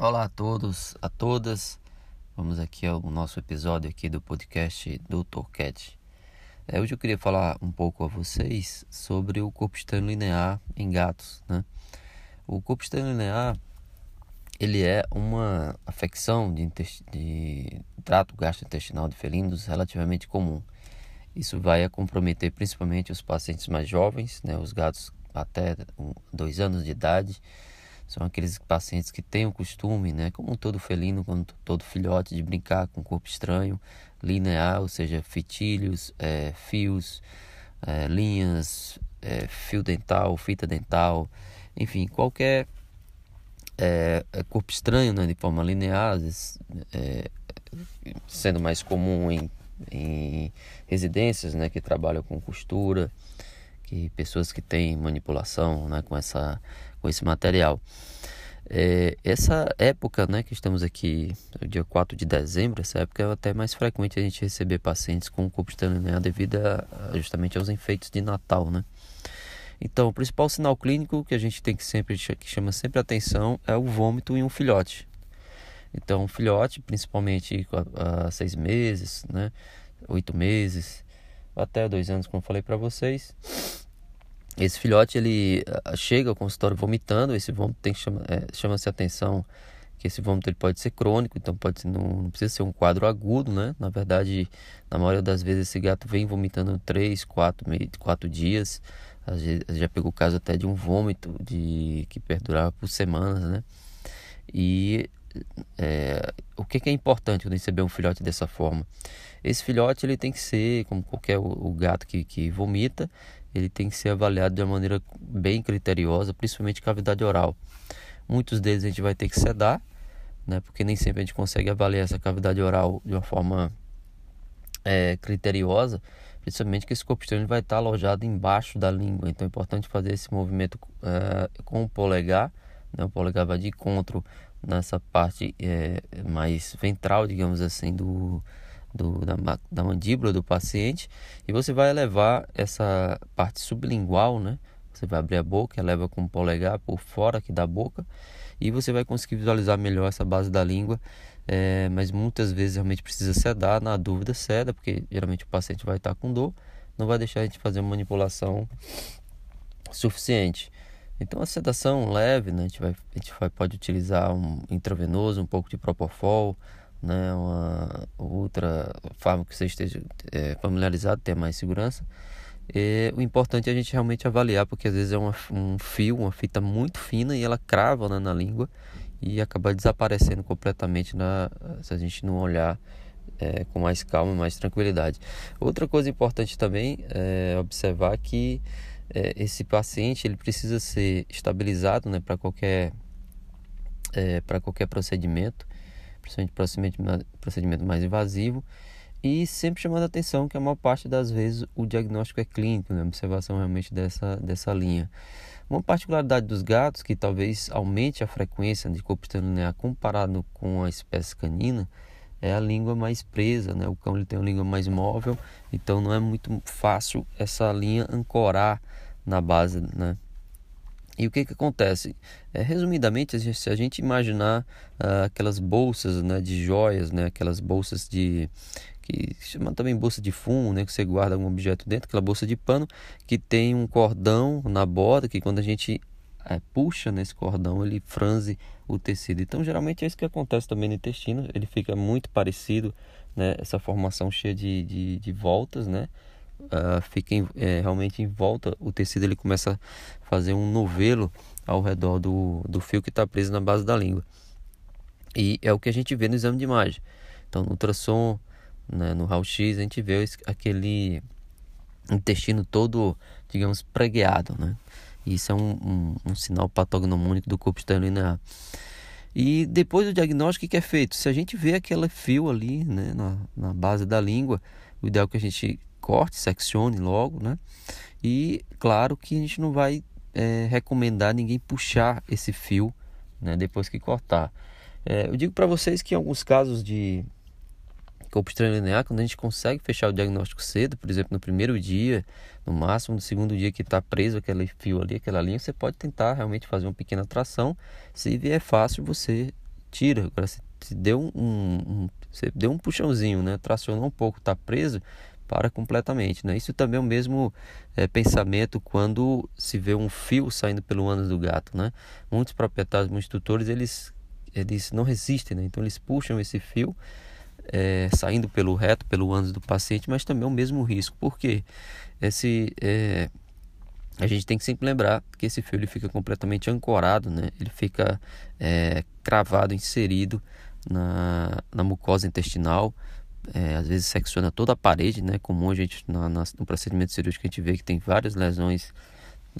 Olá a todos, a todas. Vamos aqui ao nosso episódio aqui do podcast Dr. Cat. É, hoje eu queria falar um pouco a vocês sobre o corpo externo linear em gatos, né? O corpo externo linear ele é uma afecção de, de trato gastrointestinal de felinos relativamente comum. Isso vai comprometer principalmente os pacientes mais jovens, né, os gatos até dois anos de idade, são aqueles pacientes que têm o costume, né, como todo felino, como todo filhote, de brincar com corpo estranho, linear, ou seja, fitilhos, é, fios, é, linhas, é, fio dental, fita dental, enfim, qualquer é, é corpo estranho né, de forma linear, é, sendo mais comum em, em residências né, que trabalham com costura, que pessoas que têm manipulação né, com, essa, com esse material. É, essa época né, que estamos aqui, dia 4 de dezembro, essa época é até mais frequente a gente receber pacientes com corpo linear devido a, justamente aos enfeites de Natal. Né? Então, o principal sinal clínico que a gente tem que sempre que chama sempre atenção é o vômito em um filhote. Então, um filhote, principalmente há seis meses, né, oito meses, até dois anos, como falei para vocês. Esse filhote ele ah, chega ao consultório vomitando, esse vômito tem chama, é, chama-se atenção que esse vômito ele pode ser crônico, então pode ser, não, não, precisa ser um quadro agudo, né? Na verdade, na maioria das vezes esse gato vem vomitando três, quatro, quatro dias. Às vezes já pegou caso até de um vômito de que perdurava por semanas, né? E é, o que, que, é importante quando receber um filhote dessa forma? Esse filhote ele tem que ser, como qualquer o, o gato que, que vomita, ele tem que ser avaliado de uma maneira bem criteriosa, principalmente cavidade oral. Muitos deles a gente vai ter que sedar, né, porque nem sempre a gente consegue avaliar essa cavidade oral de uma forma é, criteriosa, principalmente que esse corpo externo vai estar alojado embaixo da língua. Então é importante fazer esse movimento é, com o polegar, né, o polegar vai de encontro nessa parte é, mais ventral, digamos assim, do, do, da, da mandíbula do paciente e você vai elevar essa parte sublingual, né? Você vai abrir a boca, eleva com o polegar por fora aqui da boca e você vai conseguir visualizar melhor essa base da língua. É, mas muitas vezes realmente precisa sedar, na dúvida ceda, porque geralmente o paciente vai estar com dor, não vai deixar a gente fazer uma manipulação suficiente. Então a sedação leve, né, a gente, vai, a gente vai, pode utilizar um intravenoso, um pouco de propofol, né, uma outra fármaco que você esteja é, familiarizado, tenha mais segurança. E o importante é a gente realmente avaliar, porque às vezes é uma, um fio, uma fita muito fina e ela crava né, na língua e acaba desaparecendo completamente na, se a gente não olhar é, com mais calma, mais tranquilidade. Outra coisa importante também é observar que é, esse paciente ele precisa ser estabilizado né, para qualquer, é, qualquer procedimento, principalmente procedimento, mais invasivo, e sempre chamando a atenção que a maior parte das vezes o diagnóstico é clínico, né, observação realmente dessa, dessa linha. Uma particularidade dos gatos que talvez aumente a frequência de corpo linear comparado com a espécie canina é a língua mais presa, né? O cão ele tem uma língua mais móvel, então não é muito fácil essa linha ancorar na base, né? E o que que acontece? É, resumidamente, se a gente imaginar uh, aquelas bolsas né, de joias, né, aquelas bolsas de que chama também bolsa de fumo, né, que você guarda algum objeto dentro, aquela bolsa de pano que tem um cordão na borda que quando a gente é, puxa nesse cordão ele franze o tecido. Então geralmente é isso que acontece também no intestino, ele fica muito parecido, né, essa formação cheia de, de, de voltas, né, uh, fica em, é, realmente em volta, o tecido ele começa a fazer um novelo ao redor do, do fio que está preso na base da língua. E é o que a gente vê no exame de imagem. Então, no ultrassom, né, no raio-x, a gente vê aquele intestino todo, digamos, pregueado, né? Isso é um, um, um sinal patognomônico do corpo externo linear. E depois do diagnóstico, o que é feito? Se a gente vê aquele fio ali né, na, na base da língua, o ideal é que a gente corte, seccione logo, né? E claro que a gente não vai é, recomendar ninguém puxar esse fio, né? Depois que cortar. É, eu digo para vocês que em alguns casos de corpo linear, quando a gente consegue fechar o diagnóstico cedo, por exemplo, no primeiro dia, no máximo no segundo dia que está preso aquele fio ali, aquela linha, você pode tentar realmente fazer uma pequena tração. Se vier fácil, você tira. Agora, se, se deu um, um, você deu um puxãozinho, né? Tracionou um pouco, está preso, para completamente. Né? Isso também é o mesmo é, pensamento quando se vê um fio saindo pelo ânus do gato. Né? Muitos proprietários, muitos tutores, eles, eles não resistem, né? então eles puxam esse fio é, saindo pelo reto, pelo ânus do paciente, mas também é o mesmo risco. Por quê? Esse, é, a gente tem que sempre lembrar que esse fio ele fica completamente ancorado, né? ele fica cravado, inserido na, na mucosa intestinal, é, às vezes secciona toda a parede, né? Comum a gente na, na, no procedimento cirúrgico a gente vê que tem várias lesões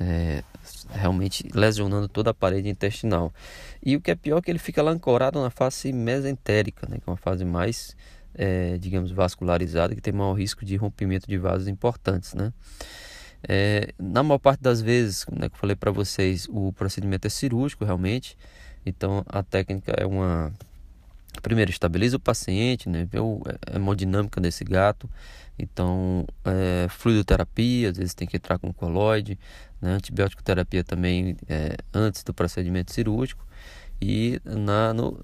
é, realmente lesionando toda a parede intestinal. E o que é pior é que ele fica lá ancorado na face mesentérica, né? Que é uma fase mais, é, digamos, vascularizada, que tem maior risco de rompimento de vasos importantes, né? É, na maior parte das vezes, né, que eu falei para vocês, o procedimento é cirúrgico realmente, então a técnica é uma primeiro estabiliza o paciente, né, vê a hemodinâmica desse gato. Então, é, fluidoterapia, às vezes tem que entrar com coloide, né, antibiótico terapia também é, antes do procedimento cirúrgico. E na, no,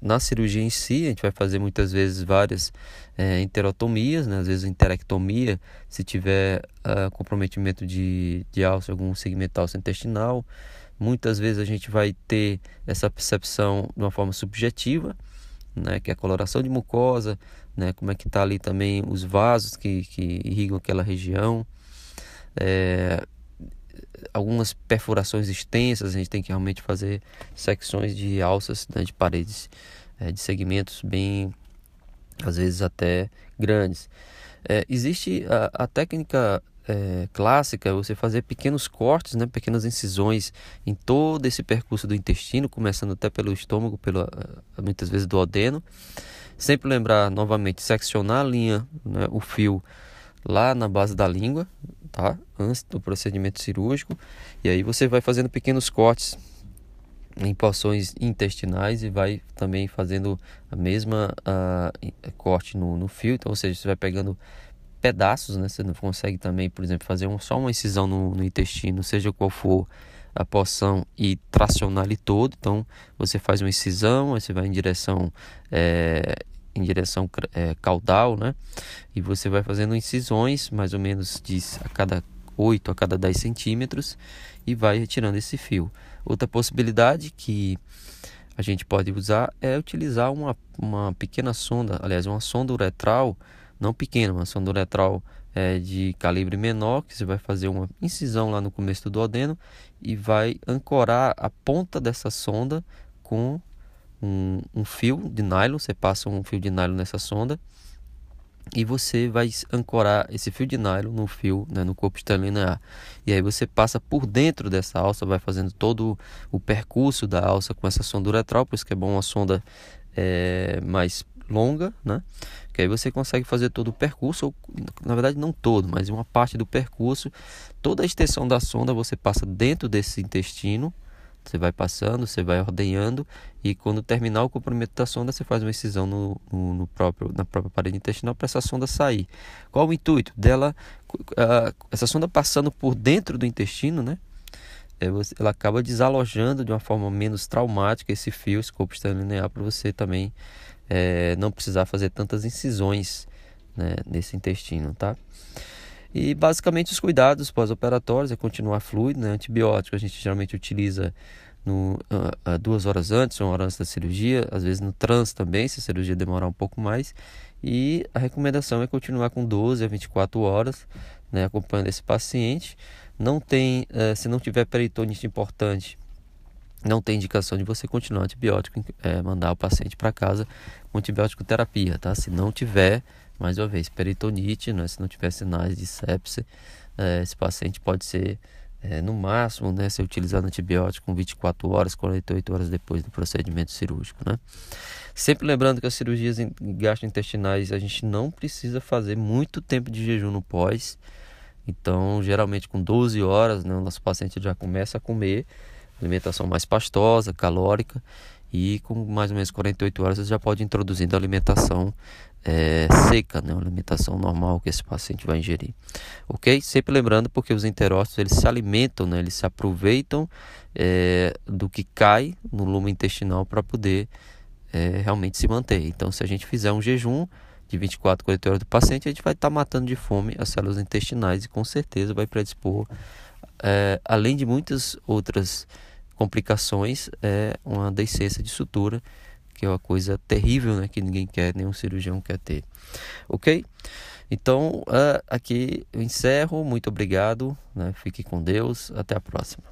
na cirurgia em si, a gente vai fazer muitas vezes várias é, enterotomias, né? às vezes interectomia, se tiver uh, comprometimento de, de alça, algum segmento alça intestinal. Muitas vezes a gente vai ter essa percepção de uma forma subjetiva, né, que é a coloração de mucosa, né, como é que está ali também os vasos que, que irrigam aquela região, é, algumas perfurações extensas, a gente tem que realmente fazer secções de alças, né, de paredes, é, de segmentos bem, às vezes até grandes. É, existe a, a técnica é, clássica é você fazer pequenos cortes, né, pequenas incisões em todo esse percurso do intestino, começando até pelo estômago, pelo, eh, muitas vezes do odeno. Sempre lembrar novamente, seccionar a linha, né, o fio lá na base da língua, tá? Antes do procedimento cirúrgico. E aí você vai fazendo pequenos cortes em porções intestinais e vai também fazendo a mesma uh, corte no, no fio. Então, ou seja, você vai pegando pedaços, né? Você não consegue também, por exemplo, fazer um, só uma incisão no, no intestino, seja qual for a porção e tracionar ele todo. Então você faz uma incisão, aí você vai em direção é, em direção é, caudal, né? E você vai fazendo incisões, mais ou menos de a cada 8 a cada 10 centímetros e vai retirando esse fio. Outra possibilidade que a gente pode usar é utilizar uma, uma pequena sonda, aliás, uma sonda uretral não pequena, uma sonda uretral é, de calibre menor, que você vai fazer uma incisão lá no começo do duodeno e vai ancorar a ponta dessa sonda com um, um fio de nylon. Você passa um fio de nylon nessa sonda e você vai ancorar esse fio de nylon no fio, né, no corpo linear. E aí você passa por dentro dessa alça, vai fazendo todo o percurso da alça com essa sonda uretral, por isso que é bom uma sonda é, mais longa, né? Que aí você consegue fazer todo o percurso, ou na verdade não todo, mas uma parte do percurso. Toda a extensão da sonda você passa dentro desse intestino, você vai passando, você vai ordenhando e quando terminar o comprimento da sonda você faz uma excisão no, no, no próprio, na própria parede intestinal para essa sonda sair. Qual o intuito dela? Uh, essa sonda passando por dentro do intestino, né? É, ela acaba desalojando de uma forma menos traumática esse fio, esse corpo linear para você também é, não precisar fazer tantas incisões né, nesse intestino, tá? E basicamente os cuidados pós-operatórios é continuar fluido, né? Antibiótico a gente geralmente utiliza no, uh, duas horas antes, uma hora antes da cirurgia, às vezes no trans também, se a cirurgia demorar um pouco mais. E a recomendação é continuar com 12 a 24 horas, né, acompanhando esse paciente. Não tem, uh, se não tiver peritonite importante, não tem indicação de você continuar antibiótico, é, mandar o paciente para casa com antibiótico terapia, tá? Se não tiver, mais uma vez, peritonite, né? se não tiver sinais de sepse, é, esse paciente pode ser, é, no máximo, né, ser utilizado antibiótico com 24 horas, 48 horas depois do procedimento cirúrgico, né? Sempre lembrando que as cirurgias gastrointestinais a gente não precisa fazer muito tempo de jejum no pós, então geralmente com 12 horas, né, o nosso paciente já começa a comer alimentação mais pastosa, calórica e com mais ou menos 48 horas você já pode ir introduzindo a alimentação é, seca, né? uma alimentação normal que esse paciente vai ingerir. Ok? Sempre lembrando porque os enterócitos eles se alimentam, né? eles se aproveitam é, do que cai no lume intestinal para poder é, realmente se manter. Então, se a gente fizer um jejum de 24, 48 horas do paciente, a gente vai estar tá matando de fome as células intestinais e com certeza vai predispor, é, além de muitas outras complicações, é uma deiscência de sutura, que é uma coisa terrível, né, que ninguém quer, nenhum cirurgião quer ter. Ok? Então, uh, aqui eu encerro. Muito obrigado. Né? Fique com Deus. Até a próxima.